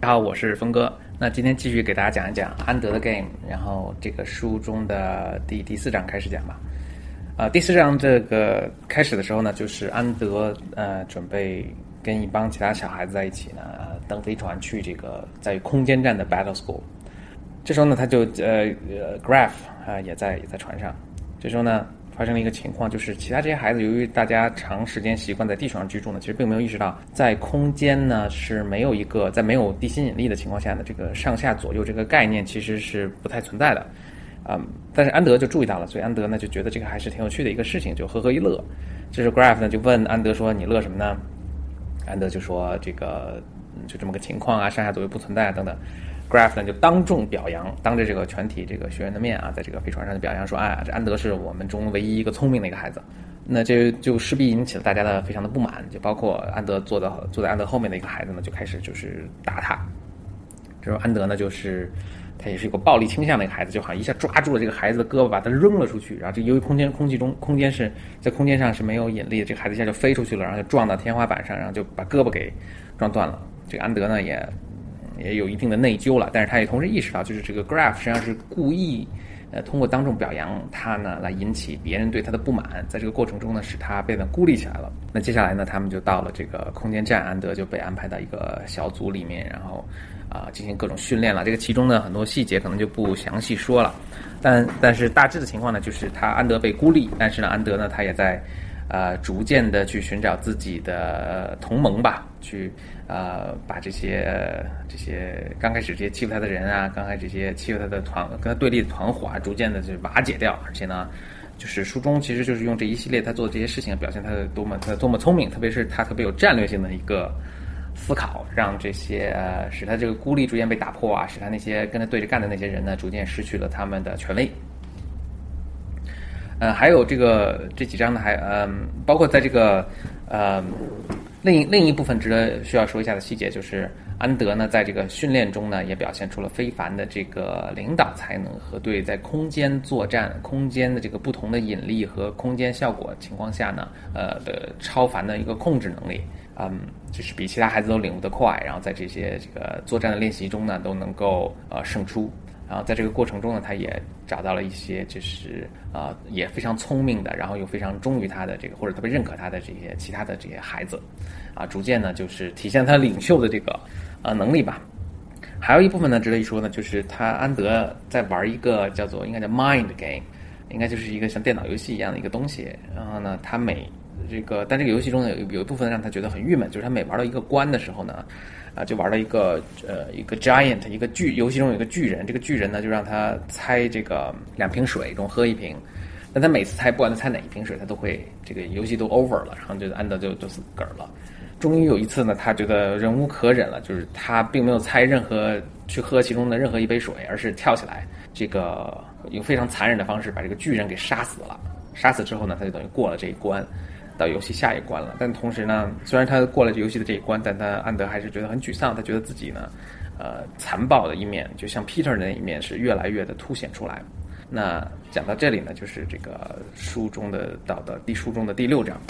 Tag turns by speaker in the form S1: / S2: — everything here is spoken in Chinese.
S1: 大家好，我是峰哥。那今天继续给大家讲一讲安德的 game，然后这个书中的第第四章开始讲吧。啊，第四章这个开始的时候呢，就是安德呃准备跟一帮其他小孩子在一起呢，登飞船去这个在空间站的 Battle School。这时候呢，他就呃呃 Graph 啊也在也在船上。这时候呢。发生了一个情况，就是其他这些孩子，由于大家长时间习惯在地球上居住呢，其实并没有意识到，在空间呢是没有一个在没有地心引力的情况下呢，这个上下左右这个概念其实是不太存在的，嗯，但是安德就注意到了，所以安德呢就觉得这个还是挺有趣的一个事情，就呵呵一乐。这时候 Graph 呢就问安德说：“你乐什么呢？”安德就说：“这个就这么个情况啊，上下左右不存在啊等等。” Graf 呢就当众表扬，当着这个全体这个学员的面啊，在这个飞船上就表扬说：“哎，这安德是我们中唯一一个聪明的一个孩子。”那这就势必引起了大家的非常的不满，就包括安德坐的坐在安德后面的一个孩子呢，就开始就是打他。这时候安德呢就是他也是有个暴力倾向的一个孩子，就好像一下抓住了这个孩子的胳膊，把他扔了出去。然后这由于空间空气中空间是在空间上是没有引力的，这个孩子一下就飞出去了，然后就撞到天花板上，然后就把胳膊给撞断了。这个安德呢也。也有一定的内疚了，但是他也同时意识到，就是这个 Graph 实际上是故意，呃，通过当众表扬他呢，来引起别人对他的不满，在这个过程中呢，使他变得孤立起来了。那接下来呢，他们就到了这个空间站，安德就被安排到一个小组里面，然后啊进行各种训练了。这个其中呢，很多细节可能就不详细说了，但但是大致的情况呢，就是他安德被孤立，但是呢，安德呢，他也在。呃，逐渐的去寻找自己的同盟吧，去呃把这些这些刚开始这些欺负他的人啊，刚开始这些欺负他的团跟他对立的团伙啊，逐渐的就瓦解掉。而且呢，就是书中其实就是用这一系列他做的这些事情，表现他的多么他多么聪明，特别是他特别有战略性的一个思考，让这些呃使他这个孤立逐渐被打破啊，使他那些跟他对着干的那些人呢，逐渐失去了他们的权威。呃，还有这个这几章呢，还嗯，包括在这个呃另另一部分值得需要说一下的细节，就是安德呢，在这个训练中呢，也表现出了非凡的这个领导才能和对在空间作战、空间的这个不同的引力和空间效果情况下呢，呃的超凡的一个控制能力，嗯，就是比其他孩子都领悟得快，然后在这些这个作战的练习中呢，都能够呃胜出。然后在这个过程中呢，他也找到了一些就是呃也非常聪明的，然后又非常忠于他的这个或者特别认可他的这些其他的这些孩子，啊，逐渐呢就是体现他领袖的这个呃能力吧。还有一部分呢值得一说呢，就是他安德在玩一个叫做应该叫 Mind Game，应该就是一个像电脑游戏一样的一个东西。然后呢，他每这个但这个游戏中呢有有一部分让他觉得很郁闷，就是他每玩到一个关的时候呢。啊，就玩了一个呃一个 giant 一个巨游戏中有一个巨人，这个巨人呢就让他猜这个两瓶水中喝一瓶，但他每次猜不管他猜哪一瓶水，他都会这个游戏都 over 了，然后就安德就就死梗了。终于有一次呢，他觉得忍无可忍了，就是他并没有猜任何去喝其中的任何一杯水，而是跳起来，这个用非常残忍的方式把这个巨人给杀死了。杀死之后呢，他就等于过了这一关。到游戏下一关了，但同时呢，虽然他过了游戏的这一关，但他安德还是觉得很沮丧。他觉得自己呢，呃，残暴的一面，就像 Peter 的那一面，是越来越的凸显出来。那讲到这里呢，就是这个书中的到的第书中的第六章。